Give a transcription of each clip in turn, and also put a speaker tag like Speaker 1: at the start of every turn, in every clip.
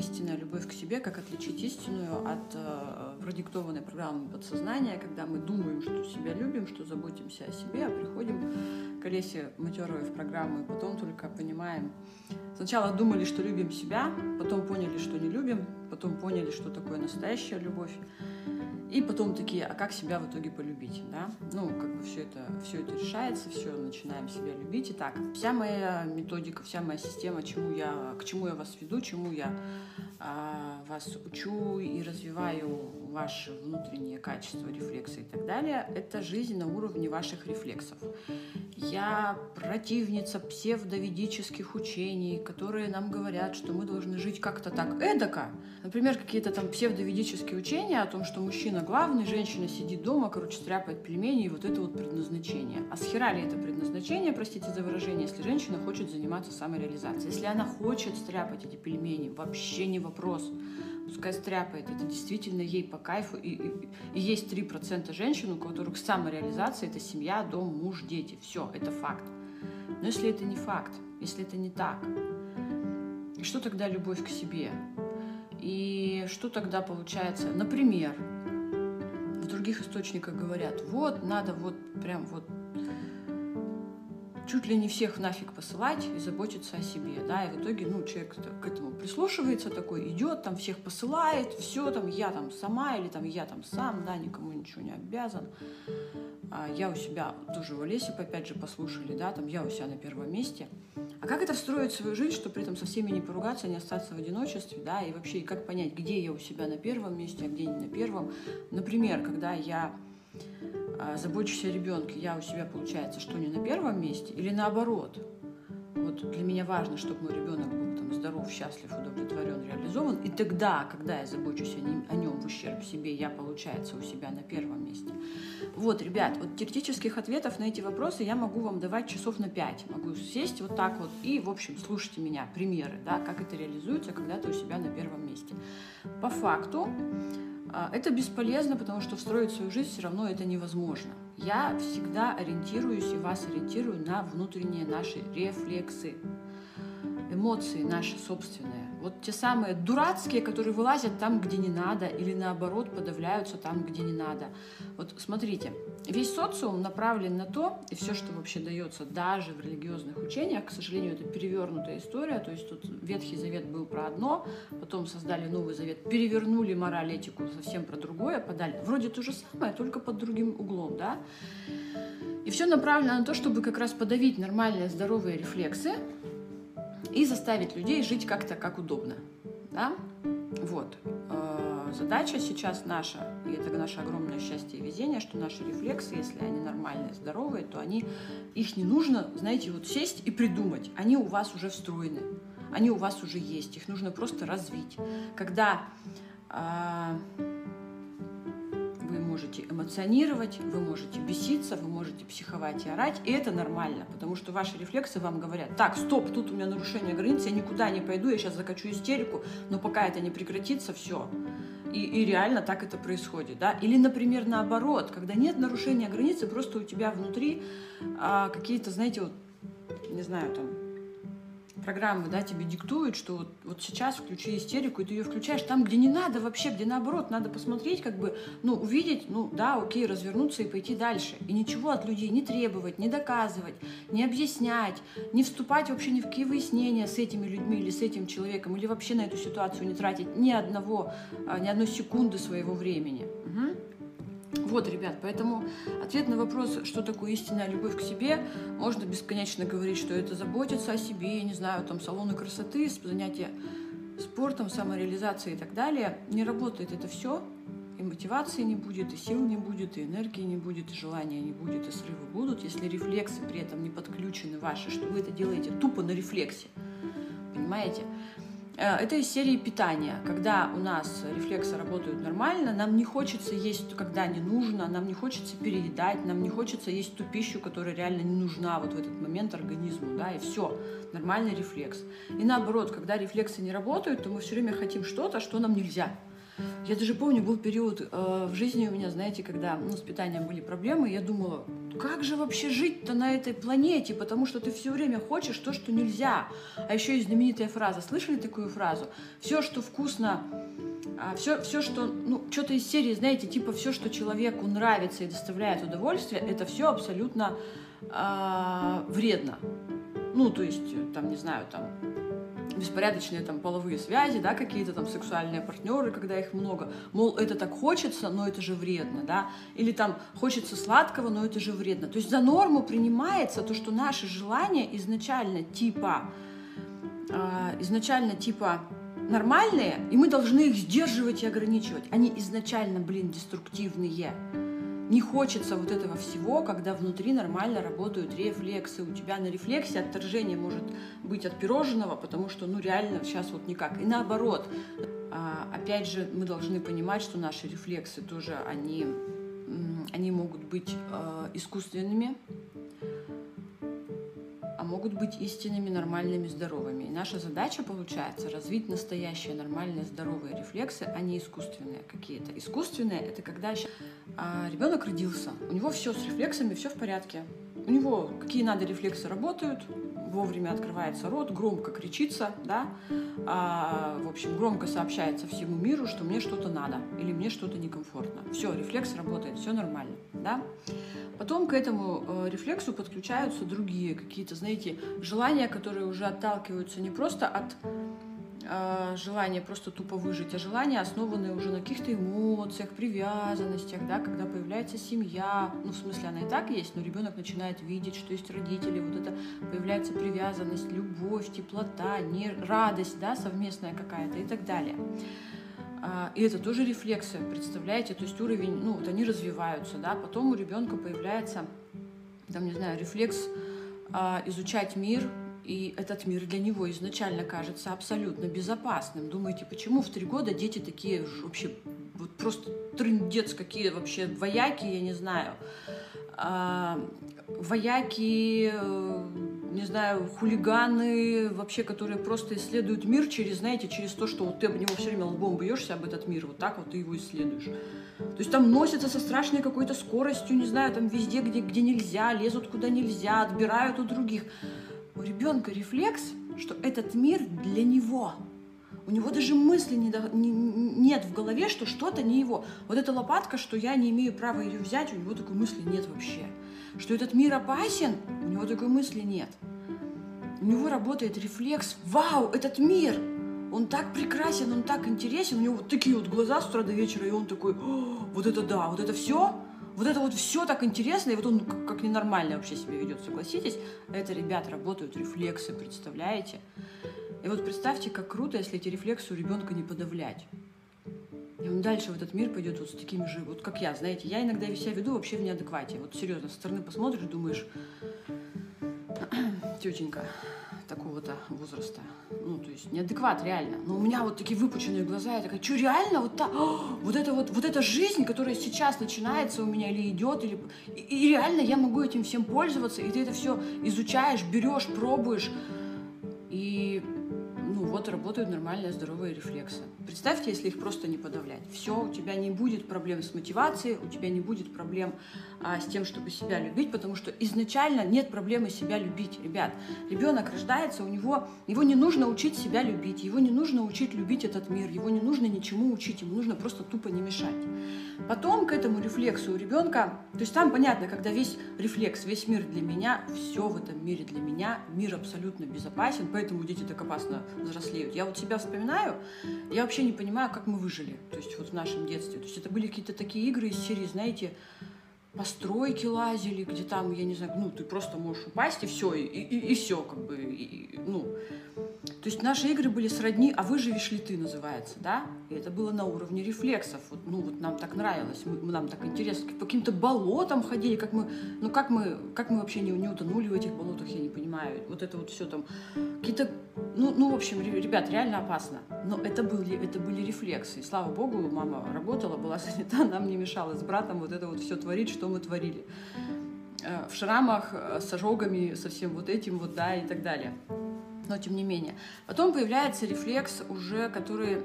Speaker 1: истинная любовь к себе, как отличить истинную от э, продиктованной программы подсознания, когда мы думаем, что себя любим, что заботимся о себе, а приходим к Олесе Матеровой в программу, и потом только понимаем. Сначала думали, что любим себя, потом поняли, что не любим, потом поняли, что такое настоящая любовь. И потом такие, а как себя в итоге полюбить, да? Ну, как бы все это, все это решается, все, начинаем себя любить. Итак, вся моя методика, вся моя система, чему я, к чему я вас веду, чему я а, вас учу и развиваю ваши внутренние качества, рефлексы и так далее, это жизнь на уровне ваших рефлексов. Я противница псевдоведических учений, которые нам говорят, что мы должны жить как-то так эдако. Например, какие-то там псевдоведические учения о том, что мужчина главный, женщина сидит дома, короче, стряпает пельмени, и вот это вот предназначение. А схера ли это предназначение, простите за выражение, если женщина хочет заниматься самореализацией? Если она хочет стряпать эти пельмени, вообще не вопрос пускай стряпает, это действительно ей по кайфу. И, и, и есть 3% женщин, у которых самореализация – это семья, дом, муж, дети. Все, это факт. Но если это не факт, если это не так, что тогда любовь к себе? И что тогда получается? Например, в других источниках говорят, вот, надо вот прям вот чуть ли не всех нафиг посылать и заботиться о себе, да, и в итоге, ну, человек к этому прислушивается такой, идет, там всех посылает, все, там, я там сама или там я там сам, да, никому ничего не обязан, а я у себя, тоже в Олесе, опять же, послушали, да, там, я у себя на первом месте, а как это встроить в свою жизнь, чтобы при этом со всеми не поругаться, не остаться в одиночестве, да, и вообще, как понять, где я у себя на первом месте, а где не на первом, например, когда я забочусь о ребенке, я у себя, получается, что не на первом месте, или наоборот. Вот для меня важно, чтобы мой ребенок был там, здоров, счастлив, удовлетворен, реализован. И тогда, когда я забочусь о нем, о нем в ущерб себе, я, получается, у себя на первом месте. Вот, ребят, вот теоретических ответов на эти вопросы я могу вам давать часов на пять. Могу сесть вот так вот и, в общем, слушайте меня, примеры, да, как это реализуется, когда ты у себя на первом месте. По факту, а, это бесполезно, потому что встроить свою жизнь все равно это невозможно. Я всегда ориентируюсь и вас ориентирую на внутренние наши рефлексы, эмоции наши собственные. Вот те самые дурацкие, которые вылазят там, где не надо, или наоборот подавляются там, где не надо. Вот смотрите, весь социум направлен на то, и все, что вообще дается даже в религиозных учениях, к сожалению, это перевернутая история, то есть тут Ветхий Завет был про одно, потом создали Новый Завет, перевернули мораль, этику совсем про другое, подали. Вроде то же самое, только под другим углом, да? И все направлено на то, чтобы как раз подавить нормальные здоровые рефлексы, и заставить людей жить как-то как удобно. Да? Вот. Задача сейчас наша, и это наше огромное счастье и везение, что наши рефлексы, если они нормальные, здоровые, то они, их не нужно, знаете, вот сесть и придумать. Они у вас уже встроены, они у вас уже есть, их нужно просто развить. Когда э, можете эмоционировать, вы можете беситься, вы можете психовать и орать, и это нормально, потому что ваши рефлексы вам говорят, так, стоп, тут у меня нарушение границ, я никуда не пойду, я сейчас закачу истерику, но пока это не прекратится, все. И, и реально так это происходит, да? Или, например, наоборот, когда нет нарушения границы, просто у тебя внутри а, какие-то, знаете, вот, не знаю, там, программы, да, тебе диктуют, что вот, вот сейчас включи истерику, и ты ее включаешь там, где не надо вообще, где наоборот, надо посмотреть, как бы, ну, увидеть, ну, да, окей, развернуться и пойти дальше. И ничего от людей не требовать, не доказывать, не объяснять, не вступать вообще ни в какие выяснения с этими людьми или с этим человеком, или вообще на эту ситуацию не тратить ни одного, а, ни одной секунды своего времени. Угу. Вот, ребят, поэтому ответ на вопрос, что такое истинная любовь к себе, можно бесконечно говорить, что это заботиться о себе, я не знаю, там салоны красоты, занятия спортом, самореализацией и так далее. Не работает это все, и мотивации не будет, и сил не будет, и энергии не будет, и желания не будет, и срывы будут, если рефлексы при этом не подключены ваши, что вы это делаете тупо на рефлексе. Понимаете? Э, это из серии питания. Когда у нас рефлексы работают нормально, нам не хочется есть, когда не нужно, нам не хочется переедать, нам не хочется есть ту пищу, которая реально не нужна вот в этот момент организму, да, и все, нормальный рефлекс. И наоборот, когда рефлексы не работают, то мы все время хотим что-то, что нам нельзя. Я даже помню, был период э, в жизни у меня, знаете, когда ну, с питанием были проблемы, я думала, как же вообще жить-то на этой планете, потому что ты все время хочешь то, что нельзя. А еще есть знаменитая фраза, слышали такую фразу? Все, что вкусно, а все, все, что, ну, что-то из серии, знаете, типа все, что человеку нравится и доставляет удовольствие, это все абсолютно э, вредно. Ну, то есть, там, не знаю, там, беспорядочные там половые связи, да, какие-то там сексуальные партнеры, когда их много, мол, это так хочется, но это же вредно, да, или там хочется сладкого, но это же вредно. То есть за норму принимается то, что наши желания изначально типа, э, изначально типа нормальные, и мы должны их сдерживать и ограничивать. Они изначально, блин, деструктивные. Не хочется вот этого всего, когда внутри нормально работают рефлексы. У тебя на рефлексе отторжение может быть от пирожного, потому что, ну, реально сейчас вот никак. И наоборот, а, опять же, мы должны понимать, что наши рефлексы тоже, они, они могут быть а, искусственными, могут быть истинными, нормальными, здоровыми. И наша задача, получается, развить настоящие, нормальные, здоровые рефлексы, а не искусственные какие-то. Искусственные — это когда а, ребенок родился, у него все с рефлексами, все в порядке. У него какие надо рефлексы работают, вовремя открывается рот, громко кричится, да, а, в общем, громко сообщается всему миру, что мне что-то надо или мне что-то некомфортно. Все, рефлекс работает, все нормально, да. Потом к этому э, рефлексу подключаются другие какие-то, знаете, желания, которые уже отталкиваются не просто от э, желания просто тупо выжить, а желания, основанные уже на каких-то эмоциях, привязанностях, да, когда появляется семья, ну, в смысле, она и так есть, но ребенок начинает видеть, что есть родители, вот это появляется привязанность, любовь, теплота, не, радость, да, совместная какая-то и так далее. А, и это тоже рефлексы, представляете? То есть уровень, ну, вот они развиваются, да, потом у ребенка появляется, там, не знаю, рефлекс а, изучать мир, и этот мир для него изначально кажется абсолютно безопасным. Думаете, почему в три года дети такие вообще вот просто трындец какие вообще вояки, я не знаю. А, вояки, э, не знаю, хулиганы, вообще, которые просто исследуют мир через, знаете, через то, что вот ты об него все время лбом бьешься об этот мир, вот так вот ты его исследуешь. То есть там носятся со страшной какой-то скоростью, не знаю, там везде, где, где нельзя, лезут куда нельзя, отбирают у других. У ребенка рефлекс, что этот мир для него. У него даже мысли не до, не, нет в голове, что что-то не его. Вот эта лопатка, что я не имею права ее взять, у него такой мысли нет вообще что этот мир опасен, у него такой мысли нет. У него работает рефлекс, вау, этот мир, он так прекрасен, он так интересен, у него вот такие вот глаза с утра до вечера, и он такой, вот это да, вот это все, вот это вот все так интересно, и вот он как, ненормально вообще себя ведет, согласитесь? Это, ребят, работают рефлексы, представляете? И вот представьте, как круто, если эти рефлексы у ребенка не подавлять. И он дальше в этот мир пойдет вот с такими же, вот как я, знаете, я иногда себя веду вообще в неадеквате. Вот серьезно, со стороны посмотришь, думаешь, тетенька такого-то возраста. Ну, то есть неадекват, реально. Но у меня вот такие выпученные глаза, я такая, что реально вот так, вот это вот, вот эта жизнь, которая сейчас начинается у меня или идет, или... И, и реально я могу этим всем пользоваться, и ты это все изучаешь, берешь, пробуешь, и вот работают нормальные здоровые рефлексы. Представьте, если их просто не подавлять. Все, у тебя не будет проблем с мотивацией, у тебя не будет проблем а, с тем, чтобы себя любить, потому что изначально нет проблемы себя любить, ребят. Ребенок рождается, у него, его не нужно учить себя любить, его не нужно учить любить этот мир, его не нужно ничему учить, ему нужно просто тупо не мешать. Потом к этому рефлексу у ребенка, то есть там понятно, когда весь рефлекс, весь мир для меня, все в этом мире для меня, мир абсолютно безопасен, поэтому дети так опасно взрослеют. Я вот себя вспоминаю, я вообще не понимаю, как мы выжили, то есть вот в нашем детстве. То есть это были какие-то такие игры из серии, знаете, постройки лазили, где там, я не знаю, ну, ты просто можешь упасть, и все, и, и, и все, как бы, и, ну. То есть наши игры были сродни «А выживешь ли ты» называется, да? И это было на уровне рефлексов. Вот, ну, вот нам так нравилось, мы, нам так интересно. По каким-то болотам ходили, как мы, ну, как мы, как мы вообще не, не утонули в этих болотах, я не понимаю. Вот это вот все там, какие-то, ну, ну, в общем, ребят, реально опасно. Но это были, это были рефлексы. И слава богу, мама работала, была занята, нам не мешала с братом вот это вот все творить, что мы творили. Э, в шрамах, э, с ожогами, со всем вот этим вот, да, и так далее. Но тем не менее. Потом появляется рефлекс уже, который,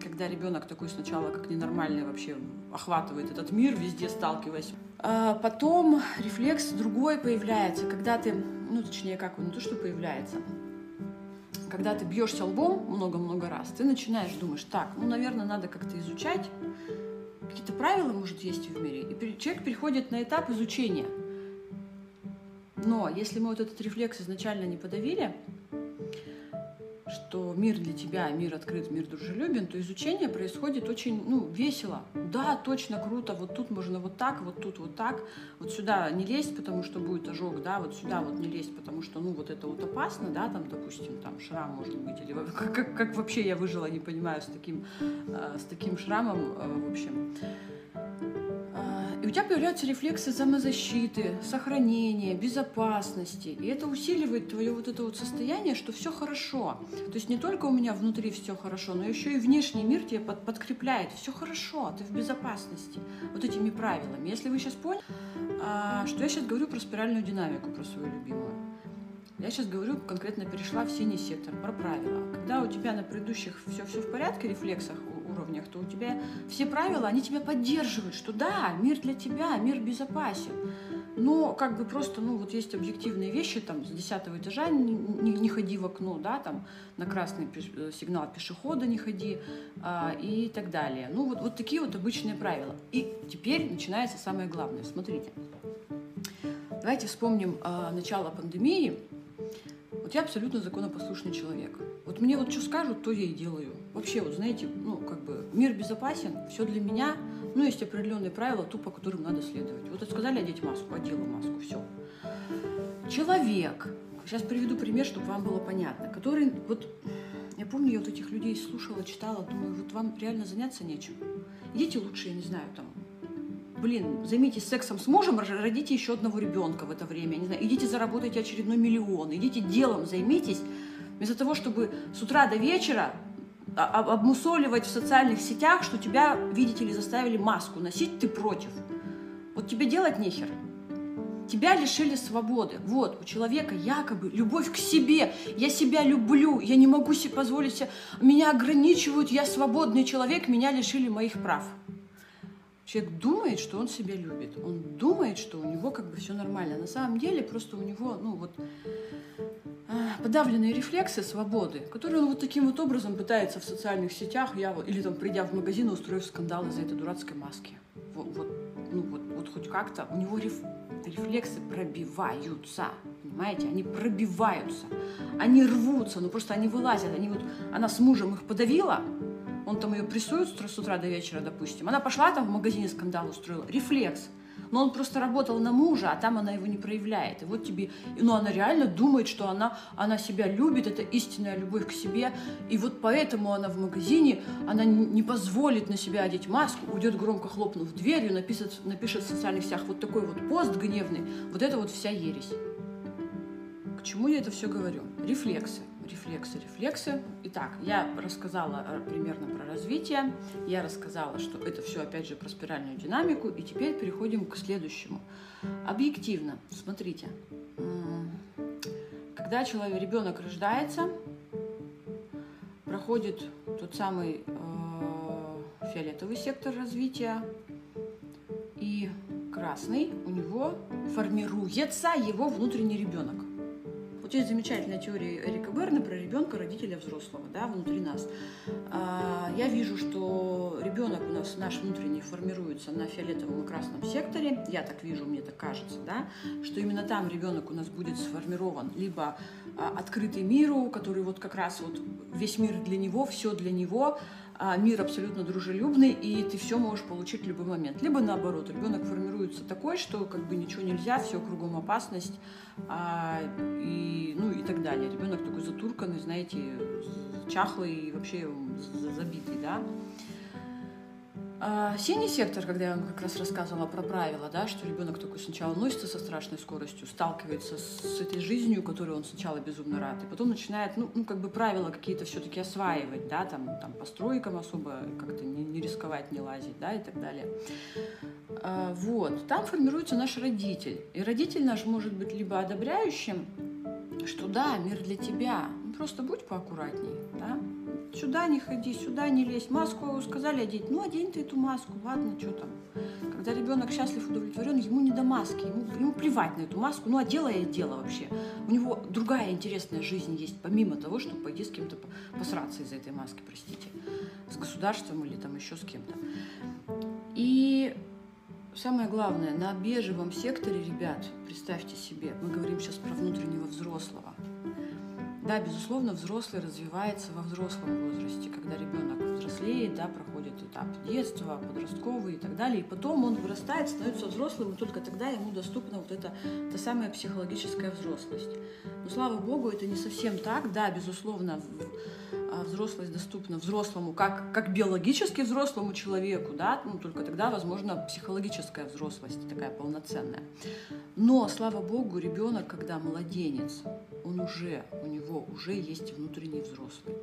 Speaker 1: когда ребенок такой сначала как ненормальный вообще охватывает этот мир, везде сталкиваясь. А потом рефлекс другой появляется, когда ты, ну точнее как он, не то что появляется, когда ты бьешься лбом много-много раз, ты начинаешь думаешь, так, ну, наверное, надо как-то изучать, какие-то правила, может, есть в мире, и человек переходит на этап изучения. Но если мы вот этот рефлекс изначально не подавили, что мир для тебя, мир открыт, мир дружелюбен, то изучение происходит очень ну, весело. Да, точно, круто, вот тут можно вот так, вот тут вот так, вот сюда не лезть, потому что будет ожог, да, вот сюда вот не лезть, потому что, ну, вот это вот опасно, да, там, допустим, там шрам может быть, или как, как, как вообще я выжила, не понимаю, с таким, э, с таким шрамом, э, в общем. И у тебя появляются рефлексы самозащиты, сохранения, безопасности. И это усиливает твое вот это вот состояние, что все хорошо. То есть не только у меня внутри все хорошо, но еще и внешний мир тебе под, подкрепляет. Все хорошо, ты в безопасности. Вот этими правилами. Если вы сейчас поняли, а, что я сейчас говорю про спиральную динамику, про свою любимую. Я сейчас говорю, конкретно перешла в синий сектор, про правила. Когда у тебя на предыдущих все, все в порядке, рефлексах, уровнях, то у тебя все правила, они тебя поддерживают, что да, мир для тебя, мир безопасен. Но как бы просто, ну вот есть объективные вещи, там с десятого этажа не, не, не ходи в окно, да, там на красный э, сигнал пешехода не ходи а, и так далее. Ну вот, вот такие вот обычные правила. И теперь начинается самое главное. Смотрите, давайте вспомним а, начало пандемии. Вот я абсолютно законопослушный человек. Вот мне вот что скажут, то я и делаю. Вообще, вот знаете, ну, как бы мир безопасен, все для меня, ну, есть определенные правила, тупо которым надо следовать. Вот сказали одеть маску, одела маску, все. Человек, сейчас приведу пример, чтобы вам было понятно, который, вот, я помню, я вот этих людей слушала, читала, думаю, вот вам реально заняться нечем. Идите лучше, я не знаю, там, блин, займитесь сексом с мужем, родите еще одного ребенка в это время, не знаю, идите заработайте очередной миллион, идите делом займитесь, Вместо того, чтобы с утра до вечера обмусоливать в социальных сетях, что тебя, видите ли, заставили маску носить, ты против. Вот тебе делать нехер. Тебя лишили свободы. Вот, у человека якобы любовь к себе. Я себя люблю, я не могу себе позволить себе... Меня ограничивают, я свободный человек, меня лишили моих прав. Человек думает, что он себя любит. Он думает, что у него как бы все нормально. На самом деле просто у него, ну вот, подавленные рефлексы свободы, которые он вот таким вот образом пытается в социальных сетях, я вот, или там придя в магазин, устроив скандал из-за этой дурацкой маски. Вот, вот, ну вот, вот хоть как-то у него реф, рефлексы пробиваются, понимаете, они пробиваются, они рвутся, ну просто они вылазят, они вот, она с мужем их подавила, он там ее прессует с утра до вечера, допустим, она пошла там в магазине скандал устроила, рефлекс – но он просто работал на мужа, а там она его не проявляет. И вот тебе, ну она реально думает, что она, она себя любит, это истинная любовь к себе, и вот поэтому она в магазине, она не позволит на себя одеть маску, уйдет громко хлопнув дверью, напишет, напишет в социальных сетях вот такой вот пост гневный, вот это вот вся ересь. К чему я это все говорю? Рефлексы рефлексы, рефлексы. Итак, я рассказала э, примерно про развитие, я рассказала, что это все опять же про спиральную динамику, и теперь переходим к следующему. Объективно, смотрите, когда человек, ребенок рождается, проходит тот самый э, фиолетовый сектор развития, и красный у него формируется его внутренний ребенок. Вот есть замечательная теория Эрика Берна про ребенка, родителя, взрослого, да, внутри нас. А, я вижу, что ребенок у нас, наш внутренний, формируется на фиолетовом и красном секторе. Я так вижу, мне так кажется, да, что именно там ребенок у нас будет сформирован либо а, открытый миру, который вот как раз вот весь мир для него, все для него, а мир абсолютно дружелюбный, и ты все можешь получить в любой момент. Либо наоборот, ребенок формируется такой, что как бы ничего нельзя, все кругом опасность, а, и, ну и так далее. Ребенок такой затурканный, знаете, чахлый и вообще забитый, да. А, синий сектор, когда я вам как раз рассказывала про правила, да, что ребенок такой сначала носится со страшной скоростью, сталкивается с этой жизнью, которую он сначала безумно рад, и потом начинает, ну, ну как бы правила какие-то все-таки осваивать, да, там, там по стройкам особо как-то не, не рисковать, не лазить, да, и так далее. А, вот, там формируется наш родитель, и родитель наш может быть либо одобряющим, что да, мир для тебя, ну, просто будь поаккуратней, да, сюда не ходи, сюда не лезь, маску сказали одеть, ну одень ты эту маску, ладно, что там. Когда ребенок счастлив, удовлетворен, ему не до маски, ему, ему плевать на эту маску, ну а дело и дело вообще. У него другая интересная жизнь есть, помимо того, чтобы пойти с кем-то посраться из-за этой маски, простите, с государством или там еще с кем-то. И самое главное, на бежевом секторе, ребят, представьте себе, мы говорим сейчас про внутреннего взрослого, да, безусловно, взрослый развивается во взрослом возрасте, когда ребенок взрослеет, да, проходит этап детства, подростковый и так далее, и потом он вырастает, становится взрослым, и только тогда ему доступна вот эта та самая психологическая взрослость. Но слава богу, это не совсем так, да, безусловно, а, взрослость доступна взрослому, как, как биологически взрослому человеку, да, ну, только тогда, возможно, психологическая взрослость такая полноценная. Но, слава богу, ребенок, когда младенец, он уже, у него уже есть внутренний взрослый.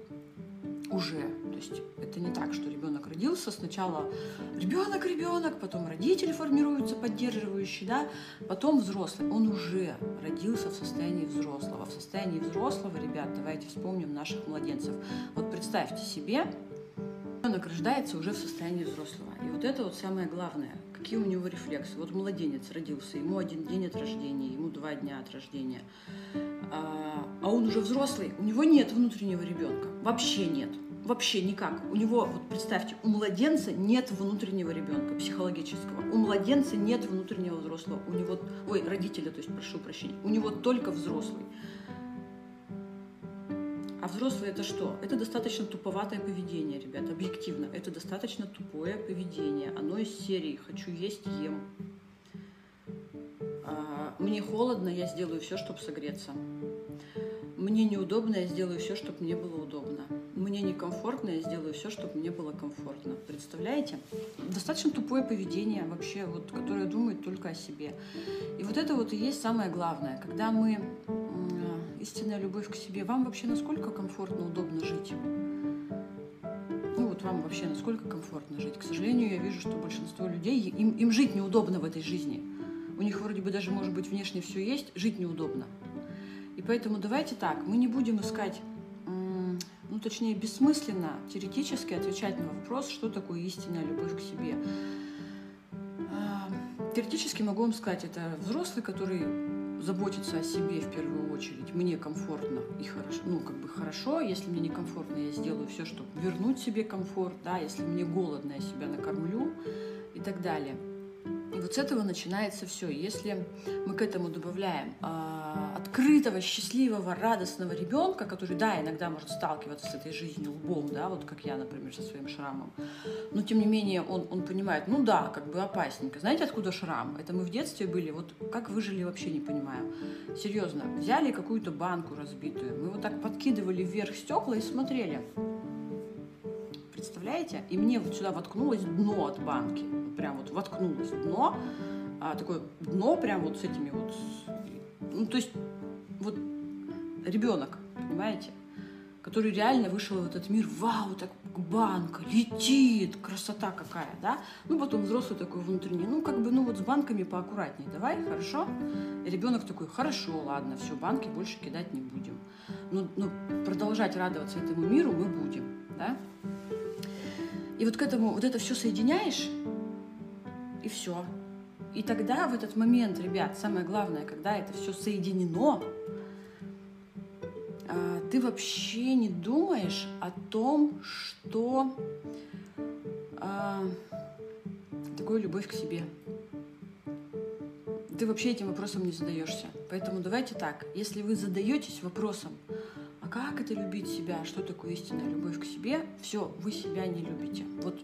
Speaker 1: Уже. То есть это не так, что ребенок родился, сначала ребенок, ребенок, потом родители формируются поддерживающие, да, потом взрослый. Он уже родился в состоянии взрослого. В состоянии взрослого, ребят, давайте вспомним наших младенцев. Вот представьте себе, ребенок рождается уже в состоянии взрослого. И вот это вот самое главное какие у него рефлексы. Вот младенец родился, ему один день от рождения, ему два дня от рождения, а, а он уже взрослый, у него нет внутреннего ребенка, вообще нет, вообще никак. У него, вот представьте, у младенца нет внутреннего ребенка психологического, у младенца нет внутреннего взрослого, у него, ой, родителя, то есть, прошу прощения, у него только взрослый. Взрослый это что? Это достаточно туповатое поведение, ребят, объективно. Это достаточно тупое поведение. Оно из серии «хочу есть, ем». А, мне холодно, я сделаю все, чтобы согреться. Мне неудобно, я сделаю все, чтобы мне было удобно. Мне некомфортно, я сделаю все, чтобы мне было комфортно. Представляете? Достаточно тупое поведение вообще, вот, которое думает только о себе. И вот это вот и есть самое главное. Когда мы истинная любовь к себе. Вам вообще насколько комфортно, удобно жить? Ну вот вам вообще насколько комфортно жить? К сожалению, я вижу, что большинство людей, им, им жить неудобно в этой жизни. У них вроде бы даже, может быть, внешне все есть, жить неудобно. И поэтому давайте так, мы не будем искать, ну точнее, бессмысленно, теоретически отвечать на вопрос, что такое истинная любовь к себе. А, теоретически могу вам сказать, это взрослый, который заботиться о себе в первую очередь. Мне комфортно и хорошо, ну как бы хорошо. Если мне некомфортно, я сделаю все, чтобы вернуть себе комфорт. Да, если мне голодно, я себя накормлю и так далее. И вот с этого начинается все. Если мы к этому добавляем э, открытого, счастливого, радостного ребенка, который, да, иногда может сталкиваться с этой жизнью лбом, да, вот как я, например, со своим шрамом, но тем не менее он, он понимает, ну да, как бы опасненько. Знаете, откуда шрам? Это мы в детстве были, вот как выжили, вообще не понимаю. Серьезно, взяли какую-то банку разбитую, мы вот так подкидывали вверх стекла и смотрели. Представляете? И мне вот сюда воткнулось дно от банки прям вот воткнулось в дно, а, такое дно прям вот с этими вот, ну то есть вот ребенок, понимаете, который реально вышел в этот мир, вау, так банка летит, красота какая, да? Ну, потом взрослый такой внутренний, ну, как бы, ну, вот с банками поаккуратнее, давай, хорошо? И ребенок такой, хорошо, ладно, все, банки больше кидать не будем. Но, но продолжать радоваться этому миру мы будем, да? И вот к этому, вот это все соединяешь, и все. И тогда в этот момент, ребят, самое главное, когда это все соединено, а, ты вообще не думаешь о том, что а, такое любовь к себе. Ты вообще этим вопросом не задаешься. Поэтому давайте так, если вы задаетесь вопросом, а как это любить себя, что такое истинная любовь к себе, все, вы себя не любите. Вот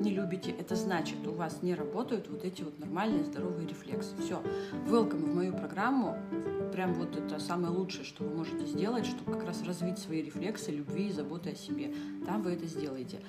Speaker 1: не любите, это значит, у вас не работают вот эти вот нормальные здоровые рефлексы. Все, welcome в мою программу. Прям вот это самое лучшее, что вы можете сделать, чтобы как раз развить свои рефлексы любви и заботы о себе. Там вы это сделаете.